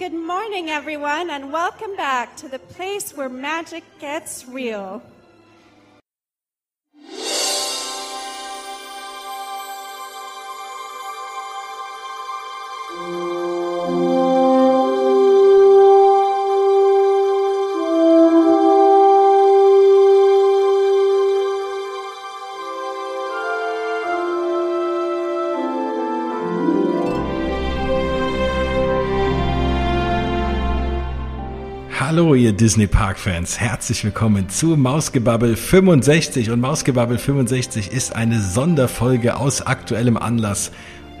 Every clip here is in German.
Good morning, everyone, and welcome back to the place where magic gets real. Ihr Disney Park Fans. Herzlich willkommen zu Mausgebabbel 65. Und Mausgebabbel 65 ist eine Sonderfolge aus aktuellem Anlass.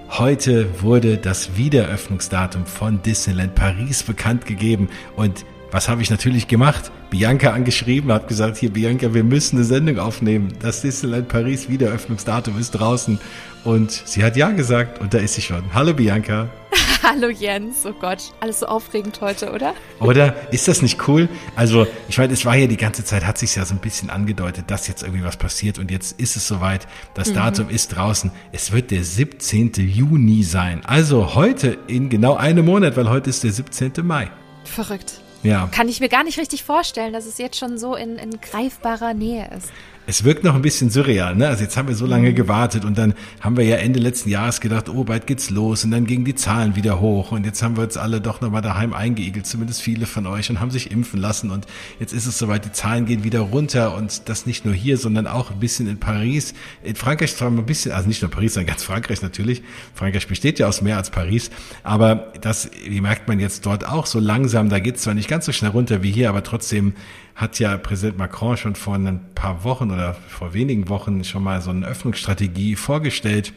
Heute wurde das Wiedereröffnungsdatum von Disneyland Paris bekannt gegeben. Und was habe ich natürlich gemacht? Bianca angeschrieben, habe gesagt, hier Bianca, wir müssen eine Sendung aufnehmen. Das Disneyland Paris Wiedereröffnungsdatum ist draußen. Und sie hat ja gesagt und da ist sie schon. Hallo Bianca. Hallo Jens, oh Gott, alles so aufregend heute, oder? Oder? Ist das nicht cool? Also, ich meine, es war ja die ganze Zeit, hat sich ja so ein bisschen angedeutet, dass jetzt irgendwie was passiert und jetzt ist es soweit. Das mhm. Datum ist draußen. Es wird der 17. Juni sein. Also heute in genau einem Monat, weil heute ist der 17. Mai. Verrückt. Ja. Kann ich mir gar nicht richtig vorstellen, dass es jetzt schon so in, in greifbarer Nähe ist es wirkt noch ein bisschen surreal, ne? Also jetzt haben wir so lange gewartet und dann haben wir ja Ende letzten Jahres gedacht, oh, bald geht's los und dann gingen die Zahlen wieder hoch und jetzt haben wir uns alle doch nochmal daheim eingeigelt, zumindest viele von euch und haben sich impfen lassen und jetzt ist es soweit, die Zahlen gehen wieder runter und das nicht nur hier, sondern auch ein bisschen in Paris. In Frankreich zwar ein bisschen, also nicht nur Paris, sondern ganz Frankreich natürlich. Frankreich besteht ja aus mehr als Paris, aber das, wie merkt man jetzt dort auch so langsam, da geht's zwar nicht ganz so schnell runter wie hier, aber trotzdem hat ja Präsident Macron schon vor ein paar Wochen oder vor wenigen Wochen schon mal so eine Öffnungsstrategie vorgestellt.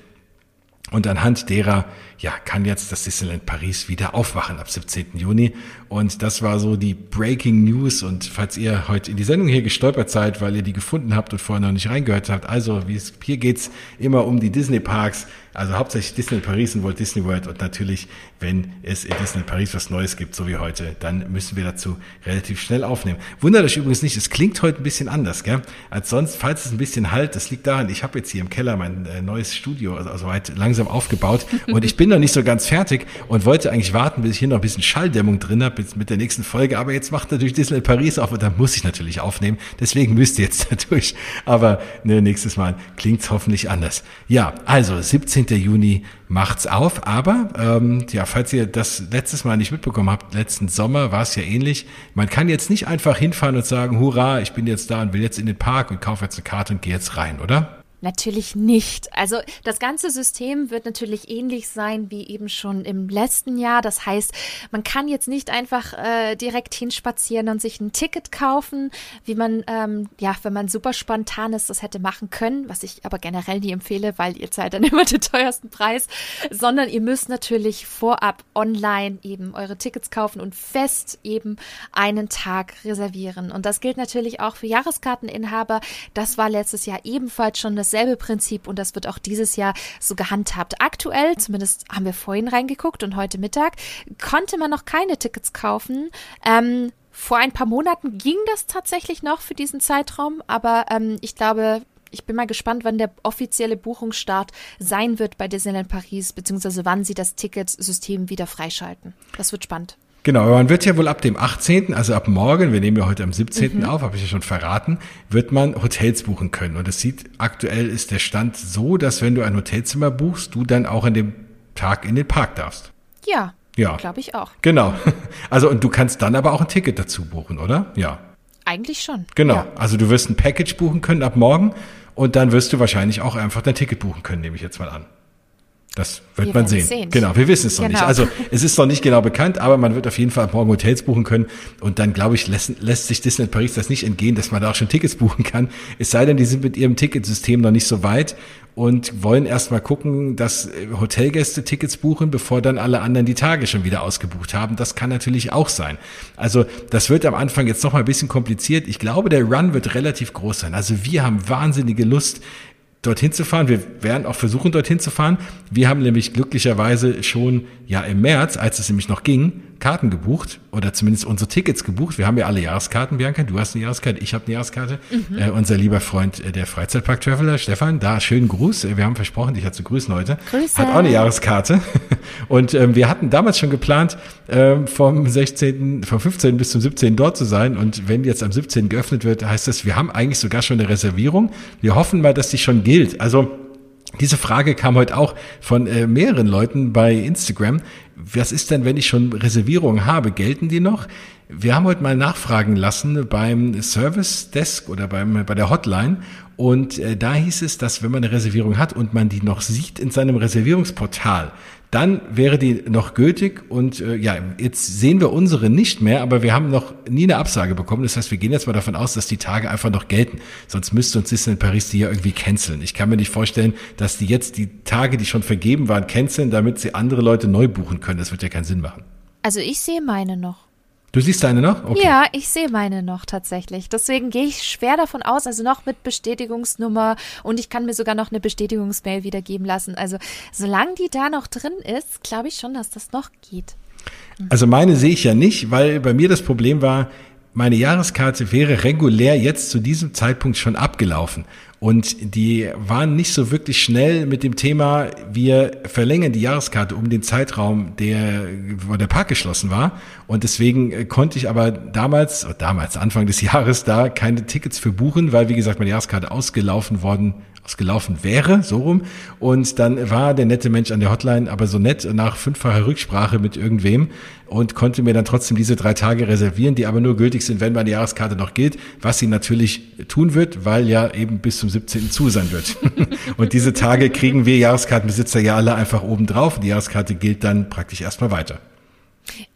Und anhand derer, ja, kann jetzt das Disneyland Paris wieder aufwachen ab 17. Juni. Und das war so die Breaking News. Und falls ihr heute in die Sendung hier gestolpert seid, weil ihr die gefunden habt und vorher noch nicht reingehört habt, also wie es, hier geht's immer um die Disney Parks. Also hauptsächlich Disney Paris und Walt Disney World und natürlich, wenn es in Disney Paris was Neues gibt, so wie heute, dann müssen wir dazu relativ schnell aufnehmen. Wundert euch übrigens nicht, es klingt heute ein bisschen anders, gell? Als sonst, falls es ein bisschen halt, das liegt daran, ich habe jetzt hier im Keller mein äh, neues Studio, also, also weit langsam aufgebaut und ich bin noch nicht so ganz fertig und wollte eigentlich warten, bis ich hier noch ein bisschen Schalldämmung drin habe mit der nächsten Folge, aber jetzt macht natürlich Disney Paris auf und da muss ich natürlich aufnehmen. Deswegen müsst ihr jetzt dadurch. Aber ne, nächstes Mal klingt's hoffentlich anders. Ja, also 17 Juni macht's auf. Aber ähm, ja, falls ihr das letztes Mal nicht mitbekommen habt, letzten Sommer war es ja ähnlich. Man kann jetzt nicht einfach hinfahren und sagen, hurra, ich bin jetzt da und will jetzt in den Park und kaufe jetzt eine Karte und gehe jetzt rein, oder? Natürlich nicht. Also das ganze System wird natürlich ähnlich sein wie eben schon im letzten Jahr. Das heißt, man kann jetzt nicht einfach äh, direkt hinspazieren und sich ein Ticket kaufen, wie man, ähm, ja, wenn man super spontan ist, das hätte machen können, was ich aber generell nie empfehle, weil ihr zahlt dann immer den teuersten Preis, sondern ihr müsst natürlich vorab online eben eure Tickets kaufen und fest eben einen Tag reservieren. Und das gilt natürlich auch für Jahreskarteninhaber. Das war letztes Jahr ebenfalls schon das dasselbe Prinzip und das wird auch dieses Jahr so gehandhabt. Aktuell, zumindest haben wir vorhin reingeguckt und heute Mittag, konnte man noch keine Tickets kaufen. Ähm, vor ein paar Monaten ging das tatsächlich noch für diesen Zeitraum, aber ähm, ich glaube, ich bin mal gespannt, wann der offizielle Buchungsstart sein wird bei Disneyland Paris, beziehungsweise wann sie das Ticketsystem wieder freischalten. Das wird spannend. Genau, man wird ja wohl ab dem 18., also ab morgen, wir nehmen ja heute am 17. Mhm. auf, habe ich ja schon verraten, wird man Hotels buchen können. Und es sieht, aktuell ist der Stand so, dass wenn du ein Hotelzimmer buchst, du dann auch an dem Tag in den Park darfst. Ja. Ja. Glaube ich auch. Genau. Also, und du kannst dann aber auch ein Ticket dazu buchen, oder? Ja. Eigentlich schon. Genau. Ja. Also du wirst ein Package buchen können ab morgen und dann wirst du wahrscheinlich auch einfach dein Ticket buchen können, nehme ich jetzt mal an. Das wird wir man sehen. sehen. Genau, wir wissen es noch genau. nicht. Also es ist noch nicht genau bekannt, aber man wird auf jeden Fall morgen Hotels buchen können. Und dann, glaube ich, lässt, lässt sich Disneyland Paris das nicht entgehen, dass man da auch schon Tickets buchen kann. Es sei denn, die sind mit ihrem Ticketsystem noch nicht so weit und wollen erstmal gucken, dass Hotelgäste Tickets buchen, bevor dann alle anderen die Tage schon wieder ausgebucht haben. Das kann natürlich auch sein. Also das wird am Anfang jetzt noch mal ein bisschen kompliziert. Ich glaube, der Run wird relativ groß sein. Also wir haben wahnsinnige Lust, dorthin zu fahren. Wir werden auch versuchen, dorthin zu fahren. Wir haben nämlich glücklicherweise schon ja im März, als es nämlich noch ging, Karten gebucht oder zumindest unsere Tickets gebucht. Wir haben ja alle Jahreskarten, Bianca. Du hast eine Jahreskarte, ich habe eine Jahreskarte. Mhm. Äh, unser lieber Freund, äh, der Freizeitpark-Traveler, Stefan, da schönen Gruß. Äh, wir haben versprochen, dich zu grüßen heute. Grüße. Hat auch eine Jahreskarte. Und ähm, wir hatten damals schon geplant, ähm, vom 16., vom 15. bis zum 17. dort zu sein. Und wenn jetzt am 17. geöffnet wird, heißt das, wir haben eigentlich sogar schon eine Reservierung. Wir hoffen mal, dass die schon gilt. Also diese Frage kam heute auch von äh, mehreren Leuten bei Instagram. Was ist denn, wenn ich schon Reservierungen habe? Gelten die noch? Wir haben heute mal nachfragen lassen beim Service Desk oder beim, bei der Hotline. Und äh, da hieß es, dass wenn man eine Reservierung hat und man die noch sieht in seinem Reservierungsportal, dann wäre die noch gültig und äh, ja, jetzt sehen wir unsere nicht mehr, aber wir haben noch nie eine Absage bekommen. Das heißt, wir gehen jetzt mal davon aus, dass die Tage einfach noch gelten. Sonst müsste uns Disneyland Paris die ja irgendwie canceln. Ich kann mir nicht vorstellen, dass die jetzt die Tage, die schon vergeben waren, canceln, damit sie andere Leute neu buchen können. Das wird ja keinen Sinn machen. Also ich sehe meine noch. Du siehst deine noch? Okay. Ja, ich sehe meine noch tatsächlich. Deswegen gehe ich schwer davon aus, also noch mit Bestätigungsnummer und ich kann mir sogar noch eine Bestätigungsmail wiedergeben lassen. Also solange die da noch drin ist, glaube ich schon, dass das noch geht. Also meine sehe ich ja nicht, weil bei mir das Problem war, meine Jahreskarte wäre regulär jetzt zu diesem Zeitpunkt schon abgelaufen. Und die waren nicht so wirklich schnell mit dem Thema, wir verlängern die Jahreskarte um den Zeitraum, der, wo der Park geschlossen war. Und deswegen äh, konnte ich aber damals, damals, Anfang des Jahres, da keine Tickets für buchen, weil, wie gesagt, meine Jahreskarte ausgelaufen worden ausgelaufen wäre, so rum. Und dann war der nette Mensch an der Hotline aber so nett nach fünffacher Rücksprache mit irgendwem und konnte mir dann trotzdem diese drei Tage reservieren, die aber nur gültig sind, wenn meine Jahreskarte noch gilt, was sie natürlich tun wird, weil ja eben bis zum 17. zu sein wird. und diese Tage kriegen wir Jahreskartenbesitzer ja alle einfach oben drauf. Die Jahreskarte gilt dann praktisch erstmal weiter.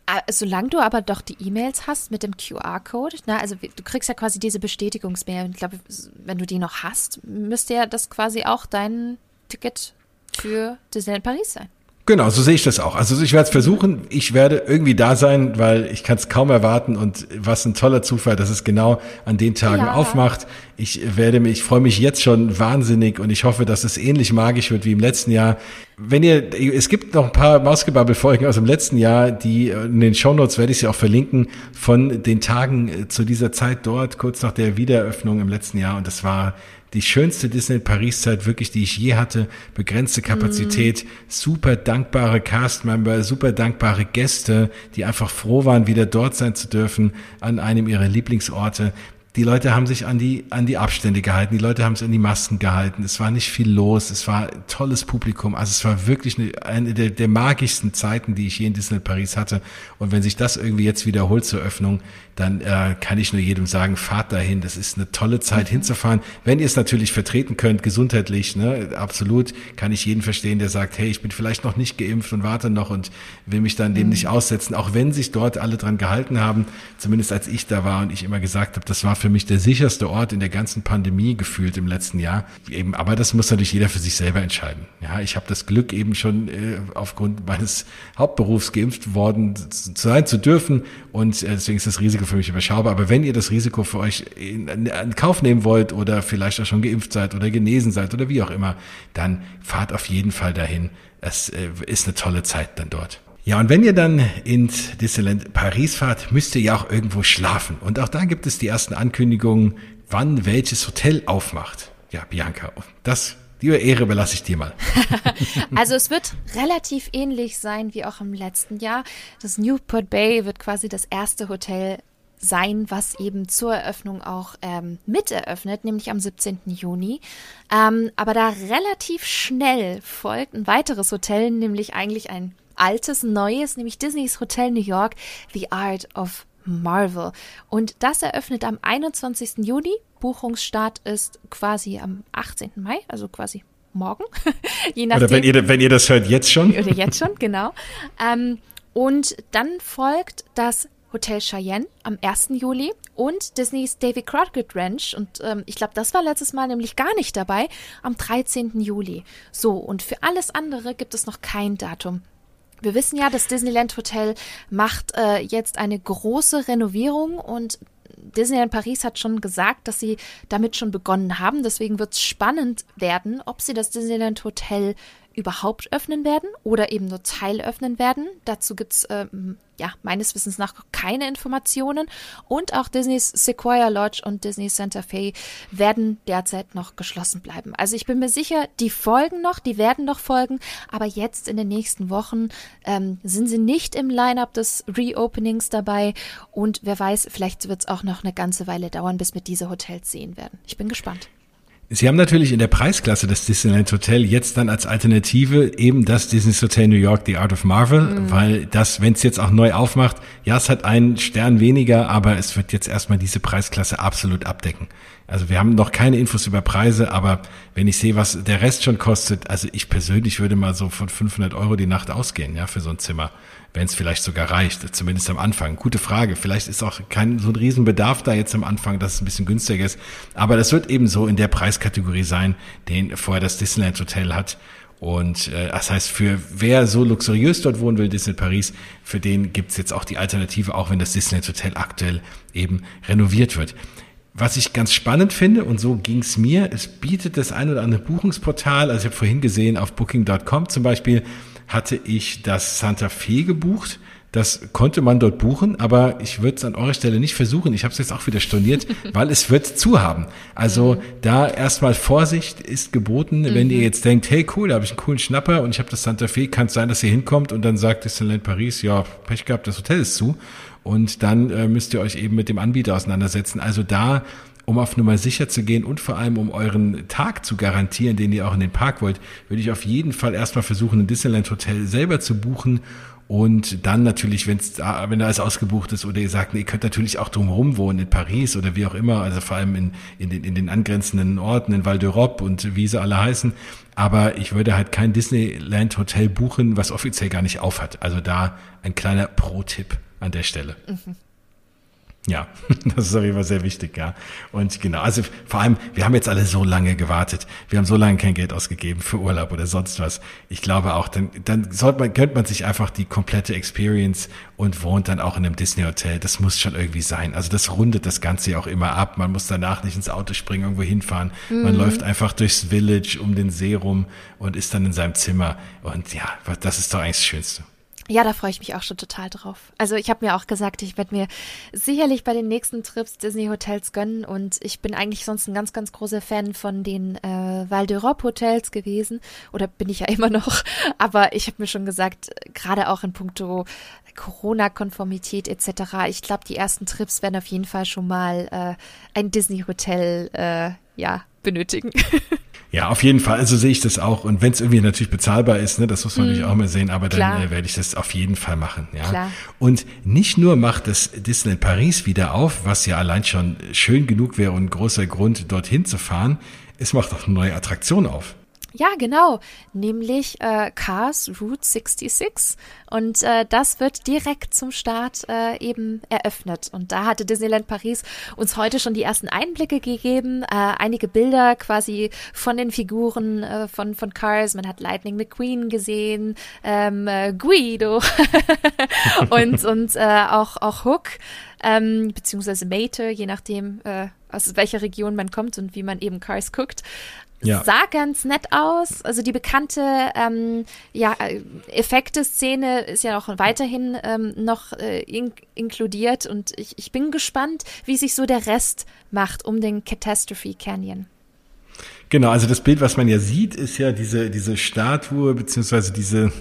Ah, solange du aber doch die E-Mails hast mit dem QR-Code, ne, also du kriegst ja quasi diese Bestätigungsmail. Ich glaube, wenn du die noch hast, müsste ja das quasi auch dein Ticket für Disneyland Paris sein. Genau, so sehe ich das auch. Also ich werde es versuchen. Ich werde irgendwie da sein, weil ich kann es kaum erwarten und was ein toller Zufall, dass es genau an den Tagen ja. aufmacht. Ich werde mich, ich freue mich jetzt schon wahnsinnig und ich hoffe, dass es ähnlich magisch wird wie im letzten Jahr. Wenn ihr, es gibt noch ein paar Mausgebabbel-Folgen aus dem letzten Jahr, die in den Shownotes werde ich sie auch verlinken, von den Tagen zu dieser Zeit dort, kurz nach der Wiedereröffnung im letzten Jahr. Und das war die schönste Disney Paris Zeit wirklich, die ich je hatte. Begrenzte Kapazität, mm. super dankbare Castmember, super dankbare Gäste, die einfach froh waren, wieder dort sein zu dürfen an einem ihrer Lieblingsorte. Die Leute haben sich an die, an die Abstände gehalten, die Leute haben sich an die Masken gehalten. Es war nicht viel los, es war tolles Publikum. Also es war wirklich eine, eine der, der magischsten Zeiten, die ich je in Disney Paris hatte. Und wenn sich das irgendwie jetzt wiederholt zur Öffnung, dann äh, kann ich nur jedem sagen, fahrt dahin. Das ist eine tolle Zeit mhm. hinzufahren. Wenn ihr es natürlich vertreten könnt, gesundheitlich, ne, absolut, kann ich jeden verstehen, der sagt, hey, ich bin vielleicht noch nicht geimpft und warte noch und will mich dann dem mhm. nicht aussetzen. Auch wenn sich dort alle dran gehalten haben, zumindest als ich da war und ich immer gesagt habe, das war für mich der sicherste Ort in der ganzen Pandemie gefühlt im letzten Jahr. Eben, aber das muss natürlich jeder für sich selber entscheiden. Ja, ich habe das Glück eben schon äh, aufgrund meines Hauptberufs geimpft worden sein zu dürfen und äh, deswegen ist das Risiko für mich überschaubar. Aber wenn ihr das Risiko für euch in, in Kauf nehmen wollt oder vielleicht auch schon geimpft seid oder genesen seid oder wie auch immer, dann fahrt auf jeden Fall dahin. Es äh, ist eine tolle Zeit dann dort. Ja, und wenn ihr dann ins Disneyland Paris fahrt, müsst ihr ja auch irgendwo schlafen. Und auch da gibt es die ersten Ankündigungen, wann welches Hotel aufmacht. Ja, Bianca, das die Ehre überlasse ich dir mal. also es wird relativ ähnlich sein wie auch im letzten Jahr. Das Newport Bay wird quasi das erste Hotel sein, was eben zur Eröffnung auch ähm, mit eröffnet, nämlich am 17. Juni. Ähm, aber da relativ schnell folgt ein weiteres Hotel, nämlich eigentlich ein altes, neues, nämlich Disneys Hotel New York, The Art of Marvel. Und das eröffnet am 21. Juni. Buchungsstart ist quasi am 18. Mai, also quasi morgen. Je nachdem. Oder wenn ihr, wenn ihr das hört, jetzt schon. Oder jetzt schon, genau. Ähm, und dann folgt das Hotel Cheyenne am 1. Juli und Disneys Davy Crockett Ranch. Und ähm, ich glaube, das war letztes Mal nämlich gar nicht dabei, am 13. Juli. So, und für alles andere gibt es noch kein Datum. Wir wissen ja, das Disneyland Hotel macht äh, jetzt eine große Renovierung und Disneyland Paris hat schon gesagt, dass sie damit schon begonnen haben. Deswegen wird es spannend werden, ob sie das Disneyland Hotel überhaupt öffnen werden oder eben nur Teil öffnen werden. Dazu gibt's ähm, ja meines Wissens nach keine Informationen. Und auch Disneys Sequoia Lodge und Disney Santa Fe werden derzeit noch geschlossen bleiben. Also ich bin mir sicher, die folgen noch, die werden noch folgen, aber jetzt in den nächsten Wochen ähm, sind sie nicht im Line-up des Reopenings dabei. Und wer weiß, vielleicht wird es auch noch eine ganze Weile dauern, bis wir diese Hotels sehen werden. Ich bin gespannt. Sie haben natürlich in der Preisklasse des Disneyland Hotel jetzt dann als Alternative eben das Disney's Hotel New York The Art of Marvel, mhm. weil das, wenn es jetzt auch neu aufmacht, ja, es hat einen Stern weniger, aber es wird jetzt erstmal diese Preisklasse absolut abdecken. Also wir haben noch keine Infos über Preise, aber wenn ich sehe, was der Rest schon kostet, also ich persönlich würde mal so von 500 Euro die Nacht ausgehen, ja, für so ein Zimmer wenn es vielleicht sogar reicht, zumindest am Anfang. Gute Frage. Vielleicht ist auch kein so ein Riesenbedarf da jetzt am Anfang, dass es ein bisschen günstiger ist. Aber das wird eben so in der Preiskategorie sein, den vorher das Disneyland Hotel hat. Und äh, das heißt, für wer so luxuriös dort wohnen will, Disneyland Paris, für den gibt's jetzt auch die Alternative, auch wenn das Disneyland Hotel aktuell eben renoviert wird. Was ich ganz spannend finde, und so ging's mir, es bietet das ein oder andere Buchungsportal, also ich habe vorhin gesehen, auf Booking.com zum Beispiel, hatte ich das Santa Fe gebucht. Das konnte man dort buchen, aber ich würde es an eurer Stelle nicht versuchen. Ich habe es jetzt auch wieder storniert, weil es wird zu haben. Also mhm. da erstmal Vorsicht ist geboten, mhm. wenn ihr jetzt denkt, hey cool, da habe ich einen coolen Schnapper und ich habe das Santa Fe, kann es sein, dass ihr hinkommt und dann sagt Disneyland Paris, ja, Pech gehabt, das Hotel ist zu. Und dann äh, müsst ihr euch eben mit dem Anbieter auseinandersetzen. Also da um auf Nummer sicher zu gehen und vor allem um euren Tag zu garantieren, den ihr auch in den Park wollt, würde ich auf jeden Fall erstmal versuchen, ein Disneyland Hotel selber zu buchen und dann natürlich, wenn's da, wenn da alles ausgebucht ist oder ihr sagt, ihr könnt natürlich auch drumherum wohnen, in Paris oder wie auch immer, also vor allem in, in, den, in den angrenzenden Orten, in Val d'Europe und wie sie alle heißen. Aber ich würde halt kein Disneyland Hotel buchen, was offiziell gar nicht aufhat. Also da ein kleiner Pro-Tipp an der Stelle. Mhm. Ja, das ist auf jeden Fall sehr wichtig, ja. Und genau, also vor allem, wir haben jetzt alle so lange gewartet. Wir haben so lange kein Geld ausgegeben für Urlaub oder sonst was. Ich glaube auch, dann, dann sollte man, gönnt man sich einfach die komplette Experience und wohnt dann auch in einem Disney-Hotel. Das muss schon irgendwie sein. Also das rundet das Ganze ja auch immer ab. Man muss danach nicht ins Auto springen, irgendwo hinfahren. Mhm. Man läuft einfach durchs Village um den See rum und ist dann in seinem Zimmer. Und ja, das ist doch eigentlich das Schönste. Ja, da freue ich mich auch schon total drauf. Also ich habe mir auch gesagt, ich werde mir sicherlich bei den nächsten Trips Disney Hotels gönnen und ich bin eigentlich sonst ein ganz, ganz großer Fan von den äh, Val d'Europe Hotels gewesen oder bin ich ja immer noch. Aber ich habe mir schon gesagt, gerade auch in puncto Corona-Konformität etc. Ich glaube, die ersten Trips werden auf jeden Fall schon mal äh, ein Disney Hotel äh, ja benötigen. Ja, auf jeden Fall. Also sehe ich das auch. Und wenn es irgendwie natürlich bezahlbar ist, ne, das muss man mm. natürlich auch mal sehen, aber dann äh, werde ich das auf jeden Fall machen. Ja. Klar. Und nicht nur macht das Disneyland Paris wieder auf, was ja allein schon schön genug wäre und ein großer Grund, dorthin zu fahren, es macht auch eine neue Attraktion auf. Ja, genau, nämlich äh, Cars Route 66. Und äh, das wird direkt zum Start äh, eben eröffnet. Und da hatte Disneyland Paris uns heute schon die ersten Einblicke gegeben, äh, einige Bilder quasi von den Figuren äh, von, von Cars. Man hat Lightning McQueen gesehen, ähm, äh, Guido und, und äh, auch, auch Hook. Ähm, beziehungsweise Mate, je nachdem, äh, aus welcher Region man kommt und wie man eben Cars guckt. Ja. Sah ganz nett aus. Also die bekannte ähm, ja, Effekte-Szene ist ja auch weiterhin ähm, noch äh, in inkludiert und ich, ich bin gespannt, wie sich so der Rest macht um den Catastrophe Canyon. Genau, also das Bild, was man ja sieht, ist ja diese, diese Statue, beziehungsweise diese,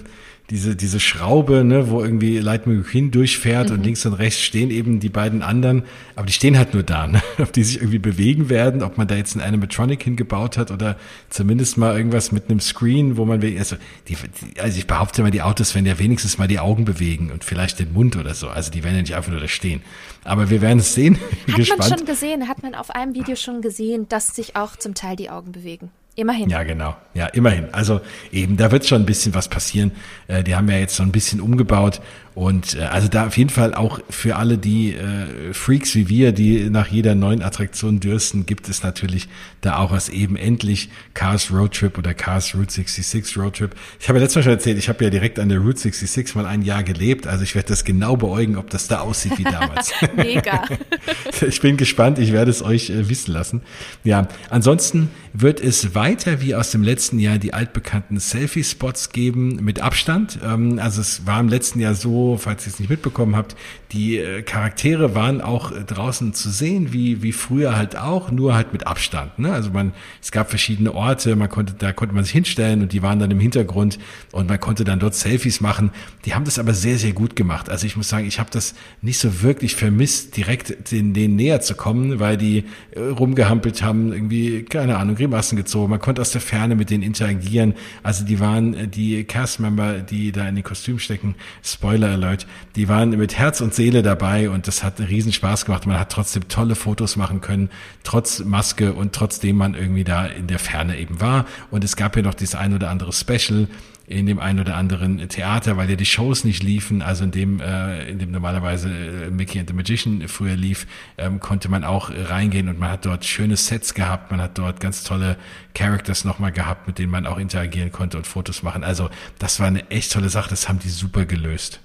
diese, diese Schraube, ne, wo irgendwie Lightning McQueen durchfährt mhm. und links und rechts stehen eben die beiden anderen, aber die stehen halt nur da, ne, ob die sich irgendwie bewegen werden, ob man da jetzt einen Animatronic hingebaut hat oder zumindest mal irgendwas mit einem Screen, wo man, also, die, also ich behaupte mal, die Autos werden ja wenigstens mal die Augen bewegen und vielleicht den Mund oder so, also die werden ja nicht einfach nur da stehen. Aber wir werden es sehen. Hat man schon gesehen, hat man auf einem Video schon gesehen, dass sich auch zum Teil die Augen bewegen. Immerhin. Ja, genau. Ja, immerhin. Also eben, da wird schon ein bisschen was passieren. Äh, die haben ja jetzt so ein bisschen umgebaut und äh, also da auf jeden Fall auch für alle die äh, Freaks wie wir, die nach jeder neuen Attraktion dürsten, gibt es natürlich da auch was eben endlich Cars Road Trip oder Cars Route 66 Road Trip. Ich habe ja letztes Mal schon erzählt, ich habe ja direkt an der Route 66 mal ein Jahr gelebt, also ich werde das genau beäugen, ob das da aussieht wie damals. Mega. ich bin gespannt, ich werde es euch äh, wissen lassen. Ja, ansonsten wird es weiter wie aus dem letzten Jahr die altbekannten Selfie-Spots geben mit Abstand. Ähm, also es war im letzten Jahr so, falls ihr es nicht mitbekommen habt, die äh, Charaktere waren auch äh, draußen zu sehen, wie, wie früher halt auch, nur halt mit Abstand. Ne? Also man, es gab verschiedene Orte, man konnte, da konnte man sich hinstellen und die waren dann im Hintergrund und man konnte dann dort Selfies machen. Die haben das aber sehr, sehr gut gemacht. Also ich muss sagen, ich habe das nicht so wirklich vermisst, direkt den, denen näher zu kommen, weil die äh, rumgehampelt haben, irgendwie, keine Ahnung, Grimassen gezogen. Man konnte aus der Ferne mit denen interagieren. Also die waren, die Cast-Member, die da in den Kostüm stecken, Spoiler Alert, die waren mit Herz und Seele dabei und das hat einen riesen Spaß gemacht. Man hat trotzdem tolle Fotos machen können, trotz Maske und trotzdem man irgendwie da in der Ferne eben war. Und es gab ja noch dieses ein oder andere Special, in dem einen oder anderen Theater, weil ja die Shows nicht liefen, also in dem, äh, in dem normalerweise äh, Mickey and the Magician früher lief, ähm, konnte man auch reingehen und man hat dort schöne Sets gehabt, man hat dort ganz tolle Characters nochmal gehabt, mit denen man auch interagieren konnte und Fotos machen. Also das war eine echt tolle Sache, das haben die super gelöst.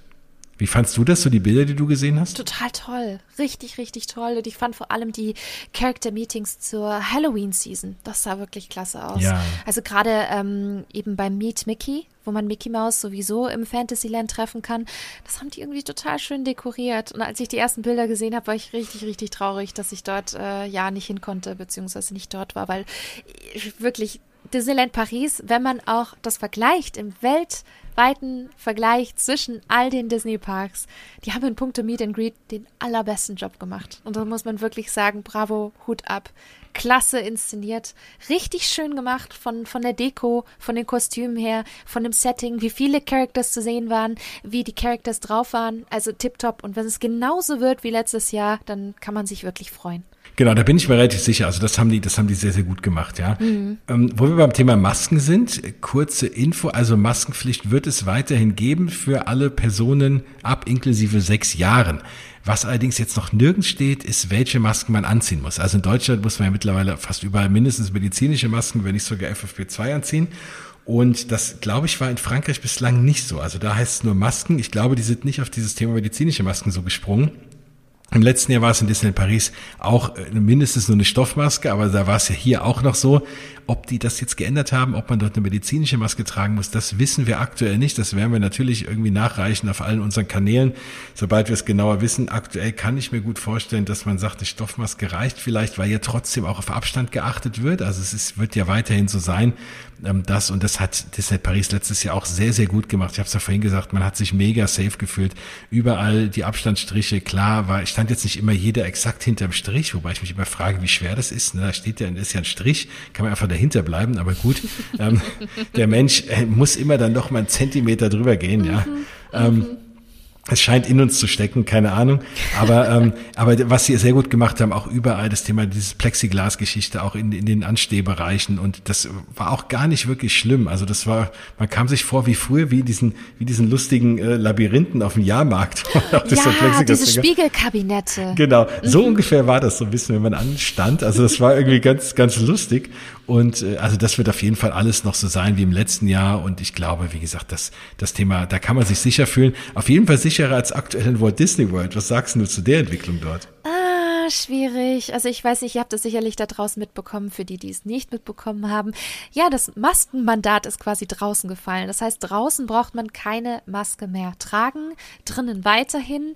Wie fandst du das, so die Bilder, die du gesehen hast? Total toll. Richtig, richtig toll. Und ich fand vor allem die Character-Meetings zur Halloween-Season. Das sah wirklich klasse aus. Ja. Also gerade ähm, eben beim Meet Mickey, wo man Mickey Mouse sowieso im Fantasyland treffen kann. Das haben die irgendwie total schön dekoriert. Und als ich die ersten Bilder gesehen habe, war ich richtig, richtig traurig, dass ich dort äh, ja nicht hin konnte, beziehungsweise nicht dort war, weil wirklich Disneyland Paris, wenn man auch das vergleicht im weltweiten Vergleich zwischen all den Disney-Parks, die haben in puncto Meet and Greet den allerbesten Job gemacht. Und da muss man wirklich sagen, bravo, Hut ab. Klasse inszeniert, richtig schön gemacht von, von der Deko, von den Kostümen her, von dem Setting, wie viele Characters zu sehen waren, wie die Characters drauf waren. Also tipptopp. Und wenn es genauso wird wie letztes Jahr, dann kann man sich wirklich freuen. Genau, da bin ich mir relativ sicher. Also das haben die, das haben die sehr, sehr gut gemacht, ja. Mhm. Ähm, wo wir beim Thema Masken sind, kurze Info. Also Maskenpflicht wird es weiterhin geben für alle Personen ab inklusive sechs Jahren. Was allerdings jetzt noch nirgends steht, ist, welche Masken man anziehen muss. Also in Deutschland muss man ja mittlerweile fast überall mindestens medizinische Masken, wenn nicht sogar FFP2 anziehen. Und das, glaube ich, war in Frankreich bislang nicht so. Also da heißt es nur Masken. Ich glaube, die sind nicht auf dieses Thema medizinische Masken so gesprungen. Im letzten Jahr war es in Disneyland Paris auch äh, mindestens nur eine Stoffmaske, aber da war es ja hier auch noch so. Ob die das jetzt geändert haben, ob man dort eine medizinische Maske tragen muss, das wissen wir aktuell nicht. Das werden wir natürlich irgendwie nachreichen auf allen unseren Kanälen, sobald wir es genauer wissen. Aktuell kann ich mir gut vorstellen, dass man sagt, die Stoffmaske reicht vielleicht, weil ja trotzdem auch auf Abstand geachtet wird. Also es ist, wird ja weiterhin so sein, ähm, das und das hat Disneyland Paris letztes Jahr auch sehr, sehr gut gemacht. Ich habe es ja vorhin gesagt, man hat sich mega safe gefühlt. Überall die Abstandsstriche, klar, war, stand jetzt nicht immer jeder exakt hinterm Strich, wobei ich mich immer frage, wie schwer das ist. Ne? Da steht ja, ist ja ein Strich, kann man einfach dahinter bleiben, aber gut, ähm, der Mensch äh, muss immer dann noch mal einen Zentimeter drüber gehen, ja. Mhm. Ähm, mhm es scheint in uns zu stecken, keine Ahnung. Aber, ähm, aber was sie sehr gut gemacht haben, auch überall das Thema dieses Plexiglas-Geschichte, auch in, in den Anstehbereichen. Und das war auch gar nicht wirklich schlimm. Also das war, man kam sich vor wie früher, wie diesen, wie diesen lustigen äh, Labyrinthen auf dem Jahrmarkt. ja, diese Spiegelkabinette. Genau, so mhm. ungefähr war das so ein bisschen, wenn man anstand. Also das war irgendwie ganz, ganz lustig. Und äh, also das wird auf jeden Fall alles noch so sein wie im letzten Jahr. Und ich glaube, wie gesagt, das, das Thema, da kann man sich sicher fühlen. Auf jeden Fall sicherer als aktuell in Walt Disney World. Was sagst du zu der Entwicklung dort? Ah, schwierig. Also ich weiß nicht, ihr habt das sicherlich da draußen mitbekommen, für die, die es nicht mitbekommen haben. Ja, das Maskenmandat ist quasi draußen gefallen. Das heißt, draußen braucht man keine Maske mehr tragen, drinnen weiterhin.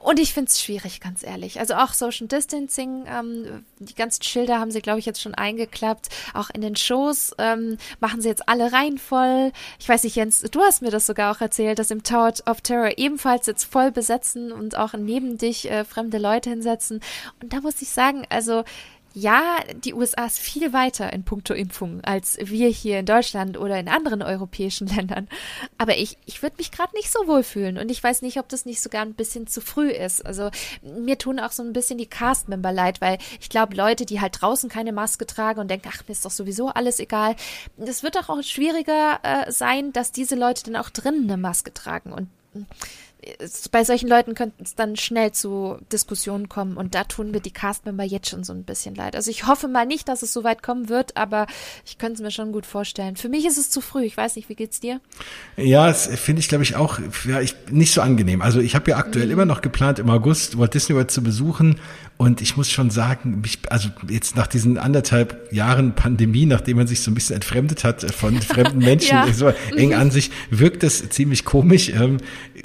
Und ich finde es schwierig, ganz ehrlich. Also auch Social Distancing, ähm, die ganzen Schilder haben sie, glaube ich, jetzt schon eingeklappt. Auch in den Shows ähm, machen sie jetzt alle rein voll. Ich weiß nicht, Jens, du hast mir das sogar auch erzählt, dass im Tower of Terror ebenfalls jetzt voll besetzen und auch neben dich äh, fremde Leute hinsetzen. Und da muss ich sagen, also ja, die USA ist viel weiter in puncto Impfung als wir hier in Deutschland oder in anderen europäischen Ländern. Aber ich, ich würde mich gerade nicht so wohl fühlen und ich weiß nicht, ob das nicht sogar ein bisschen zu früh ist. Also mir tun auch so ein bisschen die Cast-Member leid, weil ich glaube, Leute, die halt draußen keine Maske tragen und denken, ach, mir ist doch sowieso alles egal. Es wird doch auch schwieriger äh, sein, dass diese Leute dann auch drinnen eine Maske tragen und bei solchen Leuten könnte es dann schnell zu Diskussionen kommen und da tun mir die Castmember jetzt schon so ein bisschen leid. Also ich hoffe mal nicht, dass es so weit kommen wird, aber ich könnte es mir schon gut vorstellen. Für mich ist es zu früh. Ich weiß nicht, wie geht's dir? Ja, das finde ich, glaube ich, auch ja, ich, nicht so angenehm. Also ich habe ja aktuell mhm. immer noch geplant, im August Walt Disney World zu besuchen und ich muss schon sagen, mich, also jetzt nach diesen anderthalb Jahren Pandemie, nachdem man sich so ein bisschen entfremdet hat von fremden Menschen, ja. so eng an sich, wirkt das ziemlich komisch. Ähm,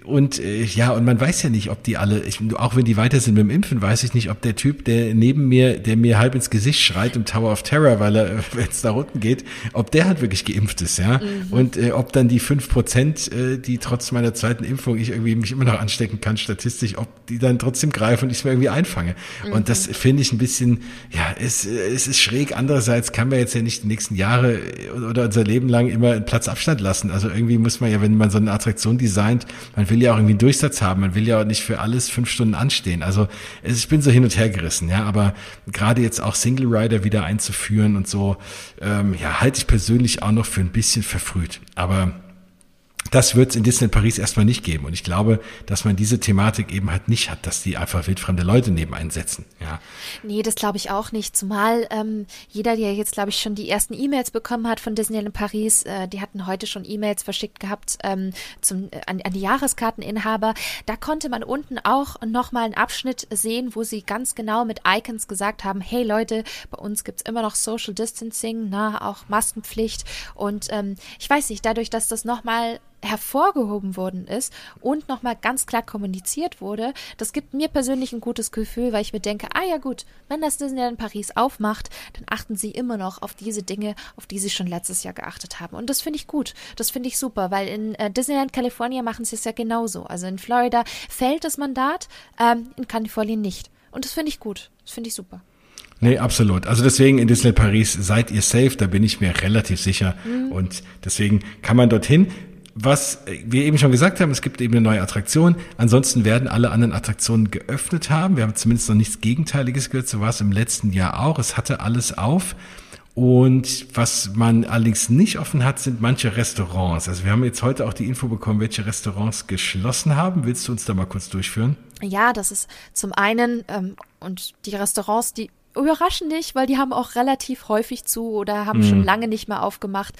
und äh, ja, und man weiß ja nicht, ob die alle, ich, auch wenn die weiter sind mit dem Impfen, weiß ich nicht, ob der Typ, der neben mir, der mir halb ins Gesicht schreit im Tower of Terror, weil er, wenn es da unten geht, ob der halt wirklich geimpft ist, ja. Mhm. Und äh, ob dann die fünf Prozent, äh, die trotz meiner zweiten Impfung ich irgendwie mich immer noch anstecken kann, statistisch, ob die dann trotzdem greifen und ich es mir irgendwie einfange. Und das finde ich ein bisschen, ja, es, es ist schräg. Andererseits kann man jetzt ja nicht die nächsten Jahre oder unser Leben lang immer einen Platz Abstand lassen. Also irgendwie muss man ja, wenn man so eine Attraktion designt, man will ja auch irgendwie einen Durchsatz haben. Man will ja auch nicht für alles fünf Stunden anstehen. Also ich bin so hin und her gerissen, ja. Aber gerade jetzt auch Single Rider wieder einzuführen und so, ähm, ja, halte ich persönlich auch noch für ein bisschen verfrüht. Aber das wird es in Disneyland Paris erstmal nicht geben. Und ich glaube, dass man diese Thematik eben halt nicht hat, dass die einfach wildfremde Leute neben einsetzen. Ja. Nee, das glaube ich auch nicht. Zumal ähm, jeder, der jetzt, glaube ich, schon die ersten E-Mails bekommen hat von Disneyland Paris, äh, die hatten heute schon E-Mails verschickt gehabt ähm, zum, äh, an, an die Jahreskarteninhaber. Da konnte man unten auch nochmal einen Abschnitt sehen, wo sie ganz genau mit Icons gesagt haben, hey Leute, bei uns gibt's immer noch Social Distancing, na, auch Maskenpflicht. Und ähm, ich weiß nicht, dadurch, dass das nochmal hervorgehoben worden ist und nochmal ganz klar kommuniziert wurde, das gibt mir persönlich ein gutes Gefühl, weil ich mir denke, ah ja gut, wenn das Disneyland Paris aufmacht, dann achten sie immer noch auf diese Dinge, auf die sie schon letztes Jahr geachtet haben. Und das finde ich gut, das finde ich super, weil in äh, Disneyland California machen sie es ja genauso. Also in Florida fällt das Mandat, ähm, in Kalifornien nicht. Und das finde ich gut, das finde ich super. Nee, absolut. Also deswegen in Disneyland Paris seid ihr safe, da bin ich mir relativ sicher. Mhm. Und deswegen kann man dorthin was wir eben schon gesagt haben, es gibt eben eine neue Attraktion. Ansonsten werden alle anderen Attraktionen geöffnet haben. Wir haben zumindest noch nichts Gegenteiliges gehört. So war es im letzten Jahr auch. Es hatte alles auf. Und was man allerdings nicht offen hat, sind manche Restaurants. Also wir haben jetzt heute auch die Info bekommen, welche Restaurants geschlossen haben. Willst du uns da mal kurz durchführen? Ja, das ist zum einen, ähm, und die Restaurants, die überraschen nicht, weil die haben auch relativ häufig zu oder haben mm. schon lange nicht mehr aufgemacht.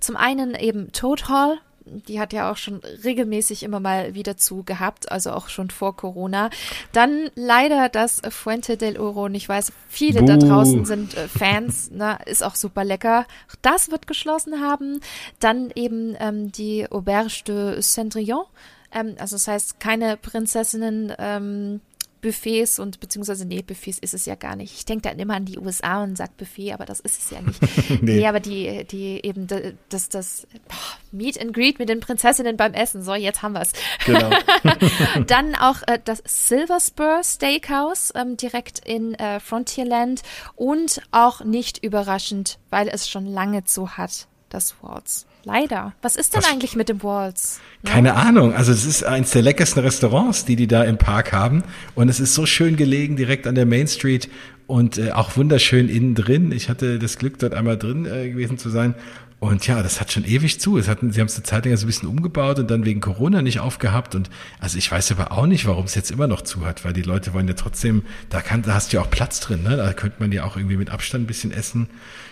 Zum einen eben Toad Hall, die hat ja auch schon regelmäßig immer mal wieder zu gehabt, also auch schon vor Corona. Dann leider das Fuente del Oro. Und ich weiß, viele Buh. da draußen sind äh, Fans, ne, ist auch super lecker. Das wird geschlossen haben. Dann eben ähm, die Auberge de Cendrillon. Ähm, also das heißt, keine Prinzessinnen ähm, Buffets und beziehungsweise nee, Buffets ist es ja gar nicht. Ich denke dann immer an die USA und sage Buffet, aber das ist es ja nicht. nee. nee. aber die, die eben das, das boah, Meet and Greet mit den Prinzessinnen beim Essen. So, jetzt haben wir es. Genau. dann auch äh, das Silver Spur Steakhouse ähm, direkt in äh, Frontierland und auch nicht überraschend, weil es schon lange zu hat, das Waltz. Leider. Was ist denn Was? eigentlich mit dem Walls? Ne? Keine Ahnung. Also es ist eines der leckersten Restaurants, die die da im Park haben. Und es ist so schön gelegen, direkt an der Main Street und äh, auch wunderschön innen drin. Ich hatte das Glück, dort einmal drin äh, gewesen zu sein. Und ja, das hat schon ewig zu. Es hatten, sie haben es eine Zeit lang so ein bisschen umgebaut und dann wegen Corona nicht aufgehabt. Und also ich weiß aber auch nicht, warum es jetzt immer noch zu hat, weil die Leute wollen ja trotzdem, da kann, da hast du ja auch Platz drin, ne? Da könnte man ja auch irgendwie mit Abstand ein bisschen essen.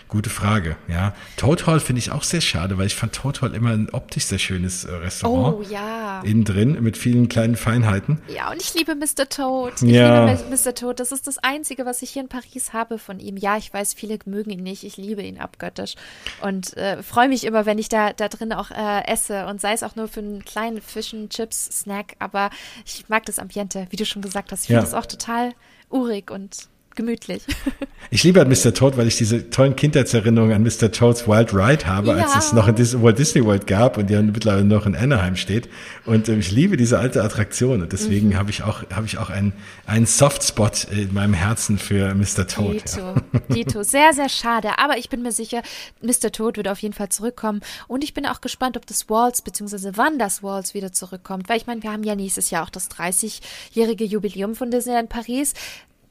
Gute Frage, ja. Toad Hall finde ich auch sehr schade, weil ich fand Toad Hall immer ein optisch sehr schönes äh, Restaurant. Oh, ja. Innen drin mit vielen kleinen Feinheiten. Ja, und ich liebe Mr. Toad. Ich ja. liebe Mr. Toad. Das ist das Einzige, was ich hier in Paris habe von ihm. Ja, ich weiß, viele mögen ihn nicht. Ich liebe ihn abgöttisch. Und äh, freue mich immer, wenn ich da, da drin auch äh, esse. Und sei es auch nur für einen kleinen Fischen, Chips, Snack. Aber ich mag das Ambiente, wie du schon gesagt hast. Ich finde es auch total urig und gemütlich. Ich liebe halt Mr. Toad, weil ich diese tollen Kindheitserinnerungen an Mr. Toads Wild Ride habe, ja. als es noch in Dis Walt Disney World gab und ja mittlerweile noch in Anaheim steht. Und äh, ich liebe diese alte Attraktion und deswegen mhm. habe ich auch habe ich auch einen einen Softspot in meinem Herzen für Mr. Toad. Dito, ja. Dito, sehr sehr schade, aber ich bin mir sicher, Mr. Toad wird auf jeden Fall zurückkommen und ich bin auch gespannt, ob das Walls beziehungsweise wann das Walls wieder zurückkommt, weil ich meine, wir haben ja nächstes Jahr auch das 30-jährige Jubiläum von Disneyland Paris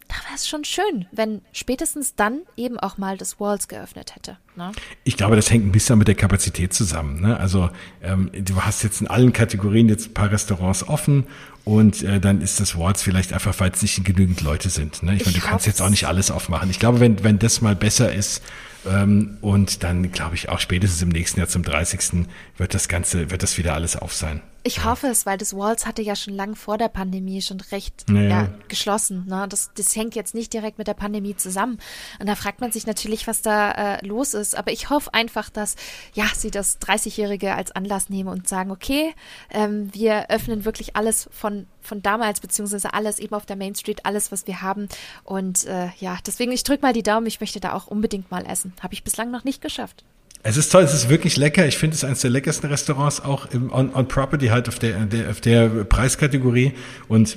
da wäre es schon schön, wenn spätestens dann eben auch mal das Walls geöffnet hätte. Ne? Ich glaube, das hängt ein bisschen mit der Kapazität zusammen. Ne? Also ähm, du hast jetzt in allen Kategorien jetzt ein paar Restaurants offen und äh, dann ist das Waltz vielleicht einfach, weil es nicht genügend Leute sind. Ne? Ich, ich meine, du kannst jetzt auch nicht alles aufmachen. Ich glaube, wenn, wenn das mal besser ist, ähm, und dann glaube ich auch spätestens im nächsten Jahr zum 30. wird das Ganze, wird das wieder alles auf sein. Ich hoffe es, weil das Walls hatte ja schon lange vor der Pandemie schon recht naja. ja, geschlossen. Ne? Das, das hängt jetzt nicht direkt mit der Pandemie zusammen. Und da fragt man sich natürlich, was da äh, los ist. Aber ich hoffe einfach, dass ja sie das 30-Jährige als Anlass nehmen und sagen, okay, ähm, wir öffnen wirklich alles von, von damals, beziehungsweise alles eben auf der Main Street, alles, was wir haben. Und äh, ja, deswegen, ich drücke mal die Daumen, ich möchte da auch unbedingt mal essen. Habe ich bislang noch nicht geschafft. Es ist toll, es ist wirklich lecker. Ich finde es eines der leckersten Restaurants, auch im, on, on Property halt auf der, der, auf der Preiskategorie. Und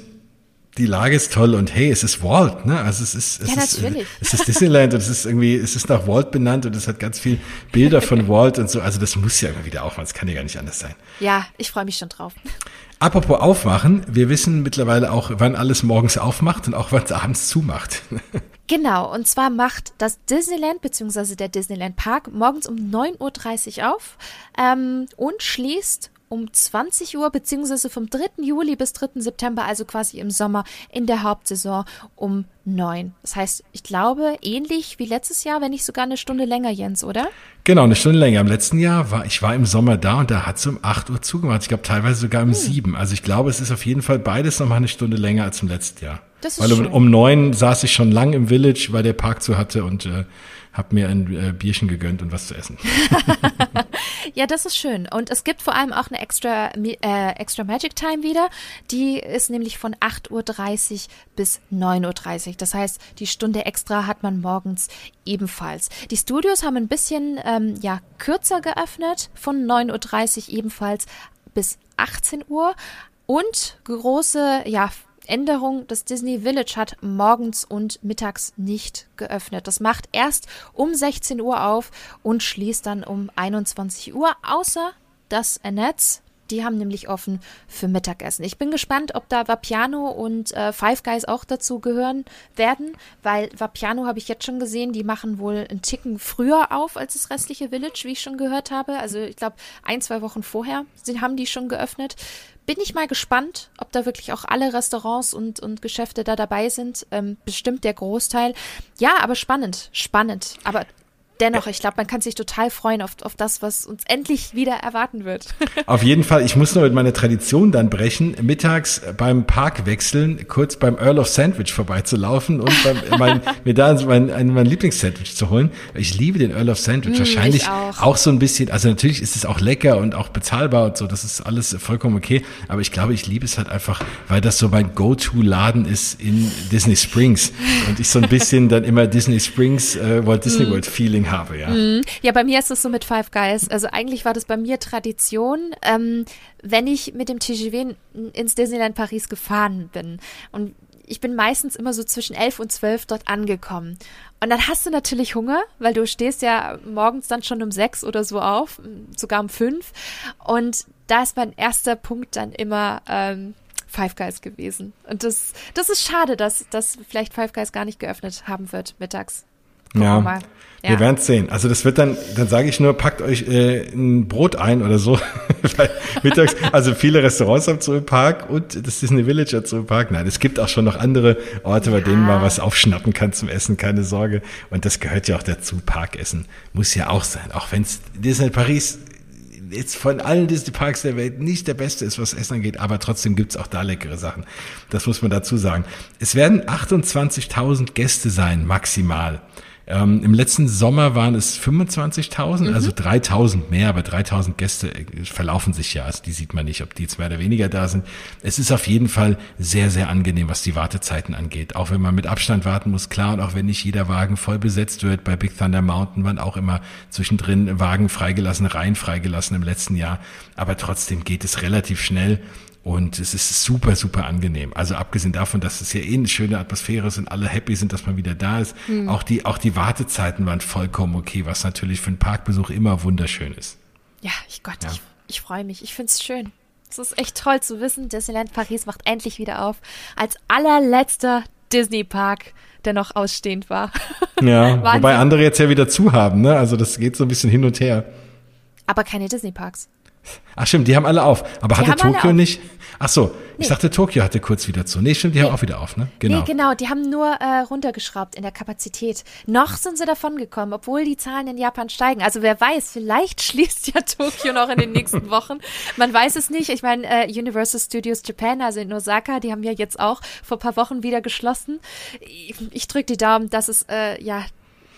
die Lage ist toll und hey, es ist Walt, ne? Also es ist, es ja, ist, natürlich. es ist Disneyland und es ist irgendwie, es ist nach Walt benannt und es hat ganz viel Bilder von Walt und so. Also das muss ja immer wieder aufmachen. Das kann ja gar nicht anders sein. Ja, ich freue mich schon drauf. Apropos aufmachen, wir wissen mittlerweile auch, wann alles morgens aufmacht und auch wann es abends zumacht. Genau, und zwar macht das Disneyland bzw. der Disneyland Park morgens um 9.30 Uhr auf ähm, und schließt um 20 Uhr beziehungsweise vom 3. Juli bis 3. September, also quasi im Sommer in der Hauptsaison um 9. Das heißt, ich glaube, ähnlich wie letztes Jahr, wenn nicht sogar eine Stunde länger, Jens, oder? Genau, eine Stunde länger. Im letzten Jahr war ich war im Sommer da und da hat es um 8 Uhr zugemacht. Ich glaube teilweise sogar um hm. 7. Also ich glaube, es ist auf jeden Fall beides nochmal eine Stunde länger als im letzten Jahr. Das ist Weil um, um neun saß ich schon lang im Village, weil der Park zu hatte und äh, habe mir ein äh, Bierchen gegönnt und was zu essen. ja, das ist schön. Und es gibt vor allem auch eine extra, äh, extra Magic Time wieder. Die ist nämlich von 8.30 Uhr bis 9.30 Uhr. Das heißt, die Stunde extra hat man morgens ebenfalls. Die Studios haben ein bisschen ähm, ja, kürzer geöffnet, von 9.30 Uhr ebenfalls bis 18 Uhr. Und große, ja, Änderung, das Disney Village hat morgens und mittags nicht geöffnet. Das macht erst um 16 Uhr auf und schließt dann um 21 Uhr, außer das Annette's. Die haben nämlich offen für Mittagessen. Ich bin gespannt, ob da Vapiano und äh, Five Guys auch dazu gehören werden, weil Vapiano habe ich jetzt schon gesehen, die machen wohl einen Ticken früher auf als das restliche Village, wie ich schon gehört habe. Also ich glaube, ein, zwei Wochen vorher haben die schon geöffnet bin ich mal gespannt, ob da wirklich auch alle Restaurants und, und Geschäfte da dabei sind. Ähm, bestimmt der Großteil. Ja, aber spannend, spannend. Aber dennoch, ich glaube, man kann sich total freuen auf, auf das, was uns endlich wieder erwarten wird. Auf jeden Fall, ich muss nur mit meiner Tradition dann brechen, mittags beim Park wechseln, kurz beim Earl of Sandwich vorbeizulaufen und beim, mein, mir da mein, mein Lieblingssandwich zu holen. Ich liebe den Earl of Sandwich. Mm, Wahrscheinlich auch. auch. so ein bisschen, also natürlich ist es auch lecker und auch bezahlbar und so, das ist alles vollkommen okay. Aber ich glaube, ich liebe es halt einfach, weil das so mein Go-To-Laden ist in Disney Springs. Und ich so ein bisschen dann immer Disney Springs, äh, Walt Disney mm. World Feeling habe, ja. Mhm. Ja, bei mir ist es so mit Five Guys. Also eigentlich war das bei mir Tradition, ähm, wenn ich mit dem TGV ins Disneyland Paris gefahren bin. Und ich bin meistens immer so zwischen elf und zwölf dort angekommen. Und dann hast du natürlich Hunger, weil du stehst ja morgens dann schon um sechs oder so auf, sogar um fünf. Und da ist mein erster Punkt dann immer ähm, Five Guys gewesen. Und das, das ist schade, dass, dass vielleicht Five Guys gar nicht geöffnet haben wird mittags. Gucken ja. mal. Ja. Wir werden es sehen. Also das wird dann, dann sage ich nur, packt euch äh, ein Brot ein oder so. mittags, also viele Restaurants am Zoo Park und das Disney Village am Zoo Park. Nein, es gibt auch schon noch andere Orte, bei denen man was aufschnappen kann zum Essen, keine Sorge. Und das gehört ja auch dazu. Parkessen muss ja auch sein. Auch wenn es Disney Paris jetzt von allen Disney Parks der Welt nicht der beste ist, was Essen angeht, aber trotzdem gibt's auch da leckere Sachen. Das muss man dazu sagen. Es werden 28.000 Gäste sein, maximal. Ähm, Im letzten Sommer waren es 25.000, mhm. also 3.000 mehr, aber 3.000 Gäste äh, verlaufen sich ja. Also die sieht man nicht, ob die jetzt mehr oder weniger da sind. Es ist auf jeden Fall sehr, sehr angenehm, was die Wartezeiten angeht. Auch wenn man mit Abstand warten muss, klar, und auch wenn nicht jeder Wagen voll besetzt wird. Bei Big Thunder Mountain waren auch immer zwischendrin Wagen freigelassen, Reihen freigelassen im letzten Jahr. Aber trotzdem geht es relativ schnell. Und es ist super, super angenehm. Also abgesehen davon, dass es ja eh eine schöne Atmosphäre ist und alle happy sind, dass man wieder da ist. Mhm. Auch die, auch die Wartezeiten waren vollkommen okay, was natürlich für einen Parkbesuch immer wunderschön ist. Ja, ich Gott, ja. ich, ich freue mich. Ich finde es schön. Es ist echt toll zu wissen, Disneyland Paris macht endlich wieder auf. Als allerletzter Disney Park der noch ausstehend war. Ja, wobei andere jetzt ja wieder zu haben, ne? Also das geht so ein bisschen hin und her. Aber keine Disney-Parks. Ach stimmt, die haben alle auf. Aber die hatte Tokio nicht? Ach so, nee. ich dachte, Tokio hatte kurz wieder zu. Nee, stimmt, die nee. haben auch wieder auf, ne? Genau. Nee, genau, die haben nur äh, runtergeschraubt in der Kapazität. Noch sind sie davon gekommen, obwohl die Zahlen in Japan steigen. Also wer weiß, vielleicht schließt ja Tokio noch in den nächsten Wochen. Man weiß es nicht. Ich meine, äh, Universal Studios Japan, also in Osaka, die haben ja jetzt auch vor ein paar Wochen wieder geschlossen. Ich, ich drücke die Daumen, dass es äh, ja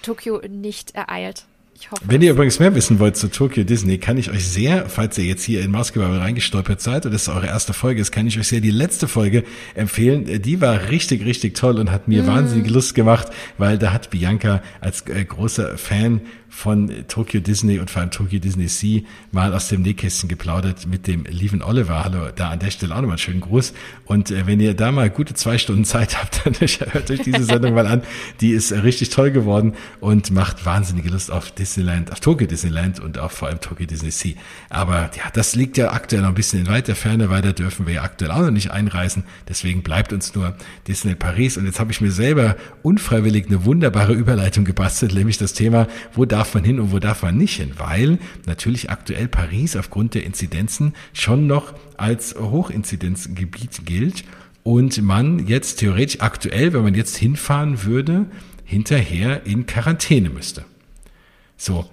Tokio nicht ereilt. Hoffe, Wenn ihr übrigens mehr wissen wollt zu Tokyo Disney, kann ich euch sehr, falls ihr jetzt hier in Mausgebabbel reingestolpert seid und das ist eure erste Folge ist, kann ich euch sehr die letzte Folge empfehlen. Die war richtig, richtig toll und hat mir mm. wahnsinnig Lust gemacht, weil da hat Bianca als äh, großer Fan von Tokyo Disney und vor allem Tokyo Disney Sea mal aus dem Nähkästchen geplaudert mit dem lieben Oliver. Hallo, da an der Stelle auch nochmal einen schönen Gruß. Und äh, wenn ihr da mal gute zwei Stunden Zeit habt, dann hört euch diese Sendung mal an. Die ist richtig toll geworden und macht wahnsinnige Lust auf Disneyland, auf Tokyo Disneyland und auch vor allem Tokyo Disney Sea. Aber ja, das liegt ja aktuell noch ein bisschen in weiter Ferne, weil da dürfen wir ja aktuell auch noch nicht einreisen. Deswegen bleibt uns nur Disney Paris. Und jetzt habe ich mir selber unfreiwillig eine wunderbare Überleitung gebastelt, nämlich das Thema, wo da darf man hin und wo darf man nicht hin, weil natürlich aktuell Paris aufgrund der Inzidenzen schon noch als Hochinzidenzgebiet gilt und man jetzt theoretisch aktuell, wenn man jetzt hinfahren würde, hinterher in Quarantäne müsste. So,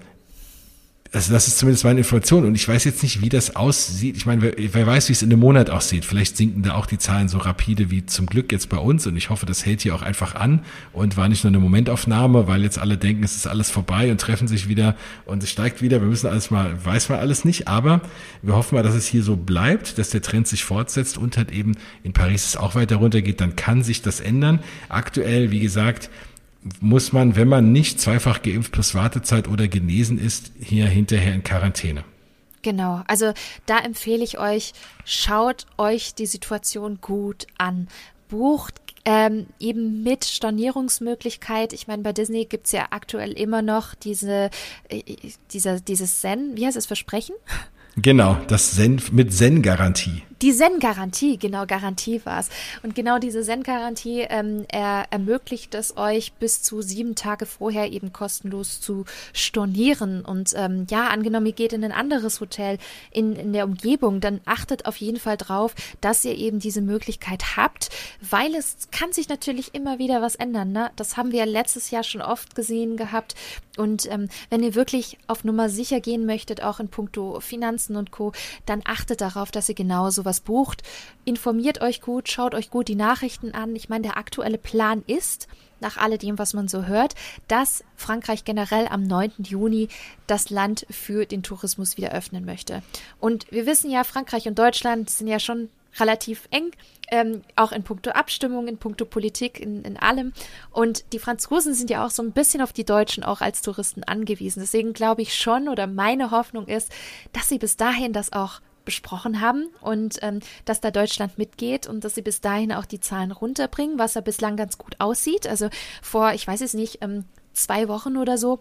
also das ist zumindest meine Information und ich weiß jetzt nicht, wie das aussieht. Ich meine, wer, wer, weiß, wie es in einem Monat aussieht. Vielleicht sinken da auch die Zahlen so rapide wie zum Glück jetzt bei uns und ich hoffe, das hält hier auch einfach an und war nicht nur eine Momentaufnahme, weil jetzt alle denken, es ist alles vorbei und treffen sich wieder und es steigt wieder. Wir müssen alles mal, weiß man alles nicht, aber wir hoffen mal, dass es hier so bleibt, dass der Trend sich fortsetzt und halt eben in Paris es auch weiter runtergeht, dann kann sich das ändern. Aktuell, wie gesagt, muss man, wenn man nicht zweifach geimpft plus Wartezeit oder genesen ist, hier hinterher in Quarantäne. Genau, also da empfehle ich euch, schaut euch die Situation gut an. Bucht ähm, eben mit Stornierungsmöglichkeit. Ich meine, bei Disney gibt es ja aktuell immer noch diese, äh, dieser, dieses Zen, wie heißt es, Versprechen? Genau, das Zen mit Zen-Garantie. Die Zen-Garantie, genau, Garantie war es. Und genau diese Zen-Garantie ähm, er, ermöglicht es euch, bis zu sieben Tage vorher eben kostenlos zu stornieren. Und ähm, ja, angenommen, ihr geht in ein anderes Hotel in, in der Umgebung, dann achtet auf jeden Fall drauf, dass ihr eben diese Möglichkeit habt, weil es kann sich natürlich immer wieder was ändern. Ne? Das haben wir letztes Jahr schon oft gesehen gehabt. Und ähm, wenn ihr wirklich auf Nummer sicher gehen möchtet, auch in puncto Finanzen und Co., dann achtet darauf, dass ihr genau so was bucht. Informiert euch gut, schaut euch gut die Nachrichten an. Ich meine, der aktuelle Plan ist, nach alledem, was man so hört, dass Frankreich generell am 9. Juni das Land für den Tourismus wieder öffnen möchte. Und wir wissen ja, Frankreich und Deutschland sind ja schon relativ eng, ähm, auch in puncto Abstimmung, in puncto Politik, in, in allem. Und die Franzosen sind ja auch so ein bisschen auf die Deutschen auch als Touristen angewiesen. Deswegen glaube ich schon oder meine Hoffnung ist, dass sie bis dahin das auch besprochen haben und ähm, dass da Deutschland mitgeht und dass sie bis dahin auch die Zahlen runterbringen, was ja bislang ganz gut aussieht. Also vor, ich weiß es nicht, ähm, zwei Wochen oder so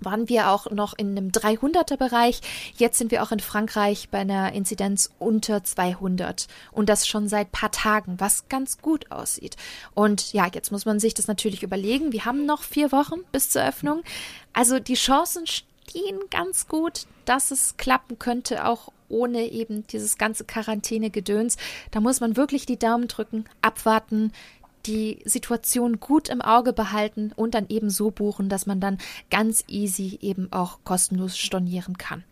waren wir auch noch in einem 300er Bereich. Jetzt sind wir auch in Frankreich bei einer Inzidenz unter 200 und das schon seit paar Tagen, was ganz gut aussieht. Und ja, jetzt muss man sich das natürlich überlegen. Wir haben noch vier Wochen bis zur Öffnung. Also die Chancen stehen ganz gut, dass es klappen könnte, auch ohne eben dieses ganze Quarantäne-Gedöns. Da muss man wirklich die Daumen drücken, abwarten, die Situation gut im Auge behalten und dann eben so buchen, dass man dann ganz easy eben auch kostenlos stornieren kann.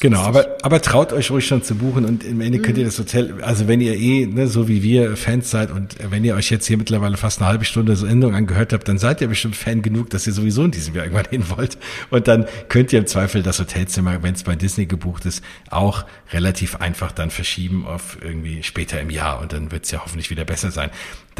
Genau, aber, aber traut euch ruhig schon zu buchen und im Ende könnt ihr mhm. das Hotel, also wenn ihr eh, ne, so wie wir Fans seid und wenn ihr euch jetzt hier mittlerweile fast eine halbe Stunde Sendung angehört habt, dann seid ihr bestimmt Fan genug, dass ihr sowieso in diesem Jahr irgendwann hin wollt. Und dann könnt ihr im Zweifel das Hotelzimmer, wenn es bei Disney gebucht ist, auch relativ einfach dann verschieben auf irgendwie später im Jahr und dann wird es ja hoffentlich wieder besser sein.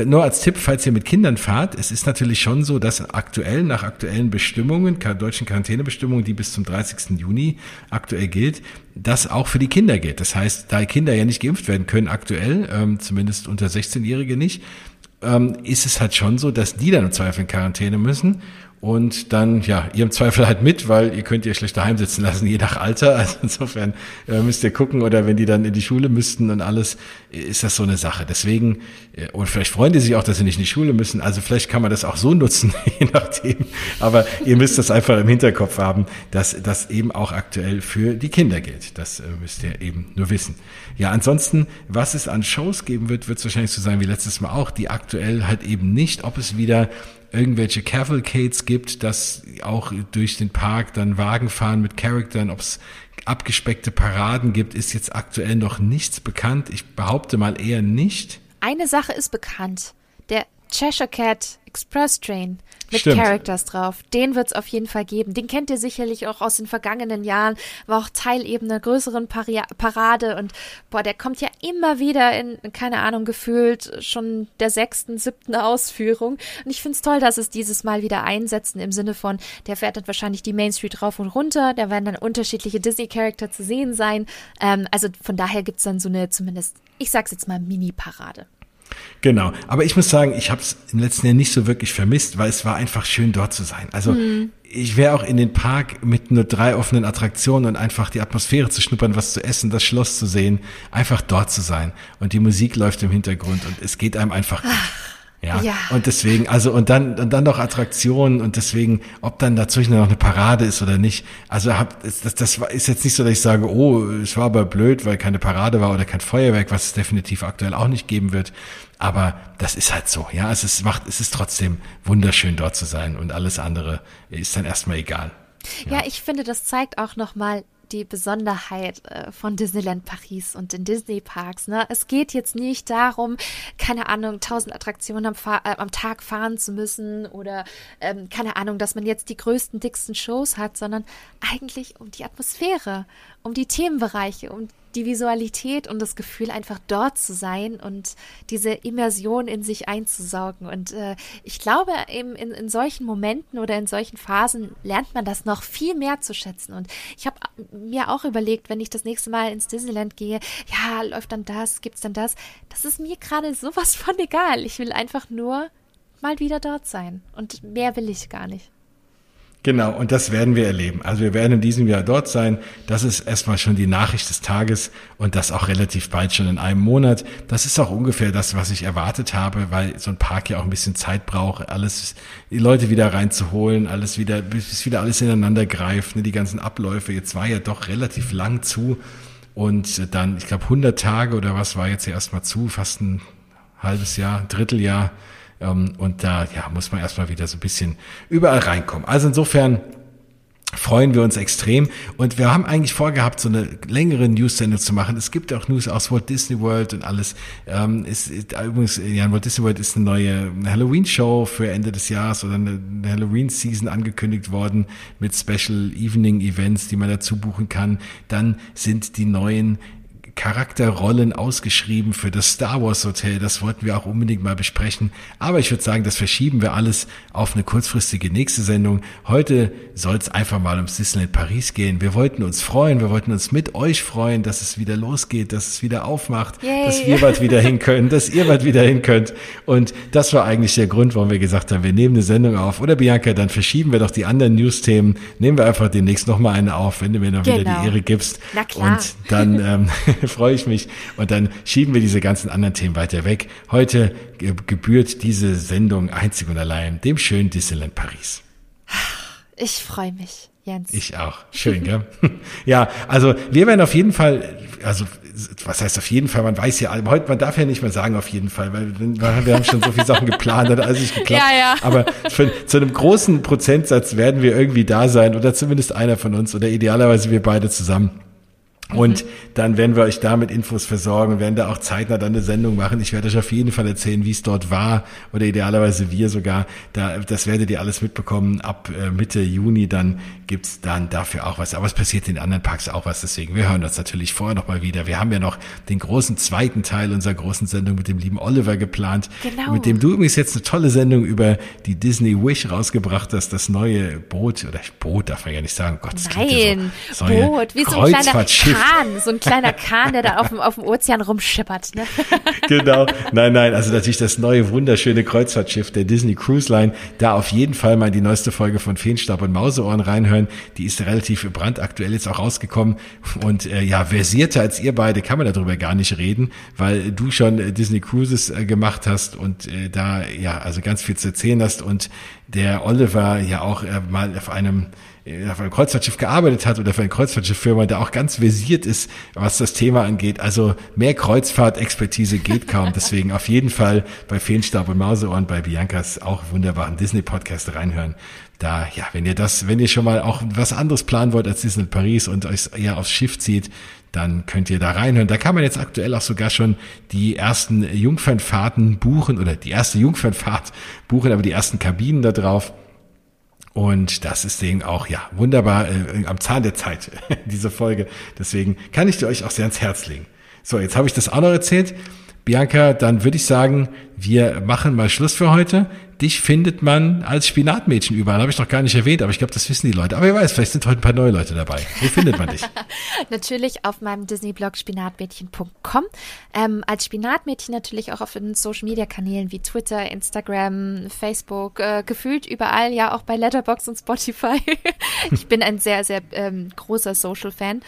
Nur als Tipp, falls ihr mit Kindern fahrt, es ist natürlich schon so, dass aktuell nach aktuellen Bestimmungen, deutschen Quarantänebestimmungen, die bis zum 30. Juni aktuell gilt, das auch für die Kinder gilt. Das heißt, da Kinder ja nicht geimpft werden können aktuell, ähm, zumindest unter 16-Jährige nicht, ähm, ist es halt schon so, dass die dann im Zweifel in Quarantäne müssen und dann, ja, ihr im Zweifel halt mit, weil ihr könnt ihr schlecht daheim sitzen lassen, je nach Alter. Also insofern äh, müsst ihr gucken oder wenn die dann in die Schule müssten und alles, ist das so eine Sache. Deswegen, äh, und vielleicht freuen die sich auch, dass sie nicht in die Schule müssen. Also vielleicht kann man das auch so nutzen, je nachdem. Aber ihr müsst das einfach im Hinterkopf haben, dass das eben auch aktuell für die Kinder gilt. Das äh, müsst ihr eben nur wissen. Ja, ansonsten, was es an Shows geben wird, wird es wahrscheinlich so sein wie letztes Mal auch, die aktuell halt eben nicht, ob es wieder irgendwelche Cavalcades gibt, dass auch durch den Park dann Wagen fahren mit Charaktern, ob es abgespeckte Paraden gibt, ist jetzt aktuell noch nichts bekannt. Ich behaupte mal eher nicht. Eine Sache ist bekannt. Der Cheshire Cat Express Train mit Stimmt. Characters drauf. Den wird es auf jeden Fall geben. Den kennt ihr sicherlich auch aus den vergangenen Jahren. War auch Teil eben einer größeren Pari Parade und boah, der kommt ja immer wieder in, keine Ahnung, gefühlt schon der sechsten, siebten Ausführung. Und ich find's toll, dass es dieses Mal wieder einsetzen im Sinne von, der fährt dann wahrscheinlich die Main Street rauf und runter. Da werden dann unterschiedliche Disney-Charakter zu sehen sein. Ähm, also von daher gibt's dann so eine zumindest, ich sag's jetzt mal, Mini-Parade. Genau, aber ich muss sagen, ich habe es im letzten Jahr nicht so wirklich vermisst, weil es war einfach schön dort zu sein. Also Mhm. ich wäre auch in den Park mit nur drei offenen Attraktionen und einfach die Atmosphäre zu schnuppern, was zu essen, das Schloss zu sehen, einfach dort zu sein und die Musik läuft im Hintergrund und es geht einem einfach gut. Ja. Ja. Und deswegen, also und dann und dann noch Attraktionen und deswegen, ob dann dazwischen noch eine Parade ist oder nicht. Also hab, das, das, ist jetzt nicht so, dass ich sage, oh, es war aber blöd, weil keine Parade war oder kein Feuerwerk, was es definitiv aktuell auch nicht geben wird. Aber das ist halt so, ja. Es ist, macht, es ist trotzdem wunderschön dort zu sein und alles andere ist dann erstmal egal. Ja, ich finde, das zeigt auch nochmal die Besonderheit äh, von Disneyland Paris und den Disney Parks. Ne? Es geht jetzt nicht darum, keine Ahnung, tausend Attraktionen am, äh, am Tag fahren zu müssen oder ähm, keine Ahnung, dass man jetzt die größten, dicksten Shows hat, sondern eigentlich um die Atmosphäre, um die Themenbereiche, um die Visualität und das Gefühl, einfach dort zu sein und diese Immersion in sich einzusaugen. Und äh, ich glaube, eben in, in solchen Momenten oder in solchen Phasen lernt man das noch viel mehr zu schätzen. Und ich habe mir auch überlegt, wenn ich das nächste Mal ins Disneyland gehe, ja, läuft dann das, gibt's dann das. Das ist mir gerade sowas von egal. Ich will einfach nur mal wieder dort sein. Und mehr will ich gar nicht. Genau, und das werden wir erleben. Also wir werden in diesem Jahr dort sein. Das ist erstmal schon die Nachricht des Tages und das auch relativ bald schon in einem Monat. Das ist auch ungefähr das, was ich erwartet habe, weil so ein Park ja auch ein bisschen Zeit braucht, alles, die Leute wieder reinzuholen, alles wieder, bis wieder alles ineinander greift, ne, die ganzen Abläufe. Jetzt war ja doch relativ lang zu und dann, ich glaube, 100 Tage oder was war jetzt ja erstmal zu, fast ein halbes Jahr, Dritteljahr. Ähm, und da ja, muss man erstmal wieder so ein bisschen überall reinkommen. Also insofern freuen wir uns extrem. Und wir haben eigentlich vorgehabt, so eine längere News-Sendung zu machen. Es gibt auch News aus Walt Disney World und alles. Ähm, es ist, übrigens, ja, Walt Disney World ist eine neue Halloween-Show für Ende des Jahres oder eine, eine Halloween-Season angekündigt worden mit Special Evening-Events, die man dazu buchen kann. Dann sind die neuen Charakterrollen ausgeschrieben für das Star Wars Hotel. Das wollten wir auch unbedingt mal besprechen. Aber ich würde sagen, das verschieben wir alles auf eine kurzfristige nächste Sendung. Heute soll es einfach mal ums Disneyland Paris gehen. Wir wollten uns freuen, wir wollten uns mit euch freuen, dass es wieder losgeht, dass es wieder aufmacht, Yay. dass wir bald wieder hin können, dass ihr bald wieder hin könnt. Und das war eigentlich der Grund, warum wir gesagt haben, wir nehmen eine Sendung auf. Oder Bianca, dann verschieben wir doch die anderen News-Themen. Nehmen wir einfach demnächst nochmal eine auf, wenn du mir noch wieder Genau. die Ehre gibst. Na klar. Und dann ähm, freue ich mich und dann schieben wir diese ganzen anderen Themen weiter weg. Heute ge- gebührt diese Sendung einzig und allein dem schönen Disneyland Paris. Ich freue mich, Jens. Ich auch. Schön, gell? ja, also wir werden auf jeden Fall, also was heißt auf jeden Fall, man weiß ja, heute, man darf ja nicht mehr sagen auf jeden Fall, weil wir wir haben schon so viele Sachen geplant, hat alles nicht geklappt. Ja, ja. Aber für, zu einem großen Prozentsatz werden wir irgendwie da sein oder zumindest einer von uns oder idealerweise wir beide zusammen. Und dann werden wir euch da mit Infos versorgen und werden da auch zeitnah dann eine Sendung machen. Ich werde euch auf jeden Fall erzählen, wie es dort war oder idealerweise wir sogar. Da, das werdet ihr alles mitbekommen. Ab äh, Mitte Juni dann gibt's dann dafür auch was. Aber es passiert in den anderen Parks auch was. Deswegen, wir hören uns natürlich vorher nochmal wieder. Wir haben ja noch den großen zweiten Teil unserer großen Sendung mit dem lieben Oliver geplant. Genau. Mit dem du übrigens jetzt eine tolle Sendung über die Disney Wish rausgebracht hast. Das neue Boot, oder Boot darf man ja nicht sagen. Gott, klingt ja Nein, so, neue Boot, wie so ein kleiner. Kahn, so ein kleiner Kahn, der da auf dem, auf dem Ozean rumschippert. Ne? Genau. Nein, nein, also natürlich das neue wunderschöne Kreuzfahrtschiff der Disney Cruise Line. Da auf jeden Fall mal die neueste Folge von Feenstab und Mauseohren reinhören. Die ist relativ brandaktuell jetzt auch rausgekommen. Und äh, ja, versierter als ihr beide kann man darüber gar nicht reden, weil du schon äh, Disney Cruises äh, gemacht hast und äh, da ja also ganz viel zu erzählen hast und der Oliver ja auch äh, mal auf einem auf einem Kreuzfahrtschiff gearbeitet hat oder für eine Kreuzfahrtschifffirma, der auch ganz versiert ist, was das Thema angeht. Also mehr Kreuzfahrt-Expertise geht kaum. Deswegen auf jeden Fall bei Feenstab und Mauseohren bei Biancas auch wunderbaren Disney-Podcast reinhören. Da, ja, wenn ihr das, wenn ihr schon mal auch was anderes planen wollt als Disney Paris und euch eher aufs Schiff zieht, dann könnt ihr da reinhören. Da kann man jetzt aktuell auch sogar schon die ersten Jungfernfahrten buchen oder die erste Jungfernfahrt buchen, aber die ersten Kabinen da drauf. Und das ist eben auch, ja, wunderbar äh, am Zahn der Zeit, diese Folge. Deswegen kann ich dir euch auch sehr ans Herz legen. So, jetzt habe ich das auch noch erzählt. Bianca, dann würde ich sagen, wir machen mal Schluss für heute. Dich findet man als Spinatmädchen überall. Habe ich noch gar nicht erwähnt, aber ich glaube, das wissen die Leute. Aber wer weiß, vielleicht sind heute ein paar neue Leute dabei. Wo findet man dich? natürlich auf meinem Disney-Blog spinatmädchen.com. Ähm, als Spinatmädchen natürlich auch auf den Social-Media-Kanälen wie Twitter, Instagram, Facebook, äh, gefühlt überall, ja auch bei Letterbox und Spotify. ich bin ein sehr, sehr ähm, großer Social-Fan.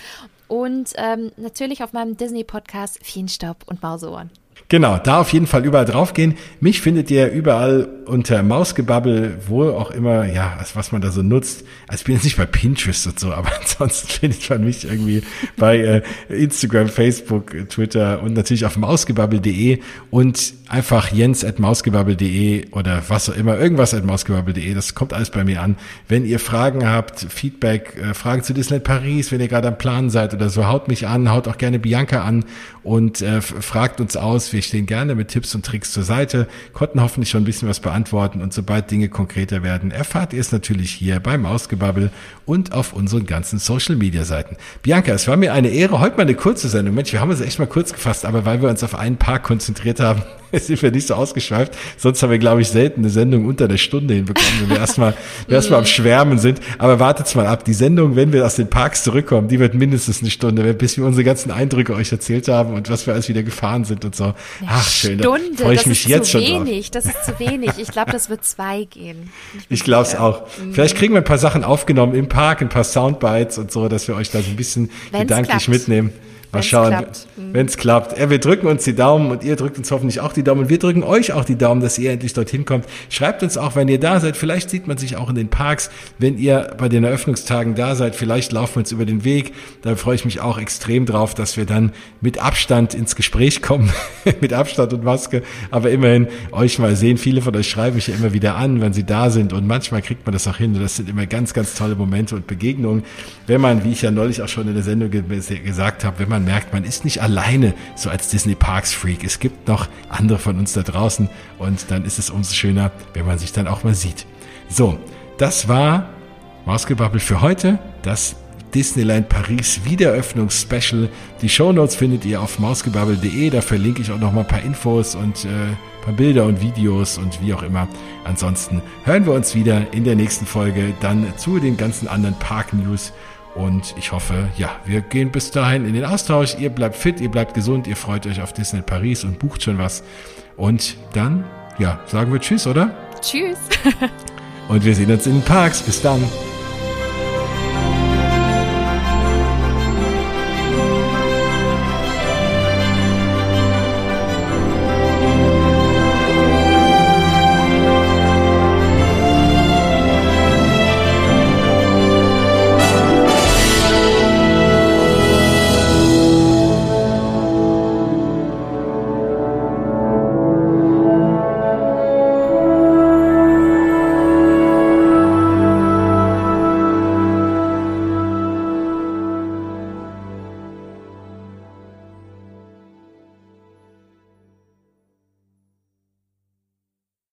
Und ähm, natürlich auf meinem Disney-Podcast Feenstaub und Mauseohren. Genau, da auf jeden Fall überall draufgehen. Mich findet ihr überall unter Mausgebabbel, wo auch immer, ja, was man da so nutzt. Also ich bin jetzt nicht bei Pinterest und so, aber ansonsten findet man mich irgendwie bei äh, Instagram, Facebook, Twitter und natürlich auf mausgebabbel.de und einfach jens at mausgebabbel.de oder was auch immer, irgendwas at mausgebabbel.de. Das kommt alles bei mir an. Wenn ihr Fragen habt, Feedback, äh, Fragen zu Disneyland Paris, wenn ihr gerade am Plan seid oder so, haut mich an, haut auch gerne Bianca an und äh, fragt uns aus. Wir stehen gerne mit Tipps und Tricks zur Seite, konnten hoffentlich schon ein bisschen was beantworten und sobald Dinge konkreter werden, erfahrt ihr es natürlich hier beim Ausgebabbel und auf unseren ganzen Social Media Seiten. Bianca, es war mir eine Ehre, heute mal eine kurze Sendung. Mensch, wir haben es echt mal kurz gefasst, aber weil wir uns auf einen Park konzentriert haben, sind wir nicht so ausgeschweift. Sonst haben wir, glaube ich, selten eine Sendung unter der Stunde hinbekommen, wenn wir erstmal erstmal am Schwärmen sind. Aber wartet's mal ab. Die Sendung, wenn wir aus den Parks zurückkommen, die wird mindestens eine Stunde, bis wir unsere ganzen Eindrücke euch erzählt haben und was wir alles wieder gefahren sind und so. Ach, schön. Stunde, freue ich mich jetzt schon wenig, drauf. Das ist zu wenig. Ich glaube, das wird zwei gehen. Ich, ich glaube es auch. Mhm. Vielleicht kriegen wir ein paar Sachen aufgenommen im Park, ein paar Soundbites und so, dass wir euch da so ein bisschen Wenn's gedanklich klappt. mitnehmen. Mal wenn's schauen, wenn es klappt. Ja, wir drücken uns die Daumen und ihr drückt uns hoffentlich auch die Daumen und wir drücken euch auch die Daumen, dass ihr endlich dorthin kommt. Schreibt uns auch, wenn ihr da seid. Vielleicht sieht man sich auch in den Parks, wenn ihr bei den Eröffnungstagen da seid. Vielleicht laufen wir uns über den Weg. Da freue ich mich auch extrem drauf, dass wir dann mit Abstand ins Gespräch kommen, mit Abstand und Maske. Aber immerhin euch mal sehen. Viele von euch schreiben mich ja immer wieder an, wenn sie da sind und manchmal kriegt man das auch hin. Und das sind immer ganz, ganz tolle Momente und Begegnungen. Wenn man, wie ich ja neulich auch schon in der Sendung gesagt habe, wenn man man merkt, man ist nicht alleine so als Disney Parks Freak. Es gibt noch andere von uns da draußen und dann ist es umso schöner, wenn man sich dann auch mal sieht. So, das war Mausgebabbel für heute. Das Disneyland Paris Wiedereröffnungs-Special. Die Shownotes findet ihr auf mausgebabbel.de. Da verlinke ich auch noch mal ein paar Infos und äh, ein paar Bilder und Videos und wie auch immer. Ansonsten hören wir uns wieder in der nächsten Folge dann zu den ganzen anderen Park-News. Und ich hoffe, ja, wir gehen bis dahin in den Austausch. Ihr bleibt fit, ihr bleibt gesund, ihr freut euch auf Disney Paris und bucht schon was. Und dann, ja, sagen wir Tschüss, oder? Tschüss. und wir sehen uns in den Parks. Bis dann.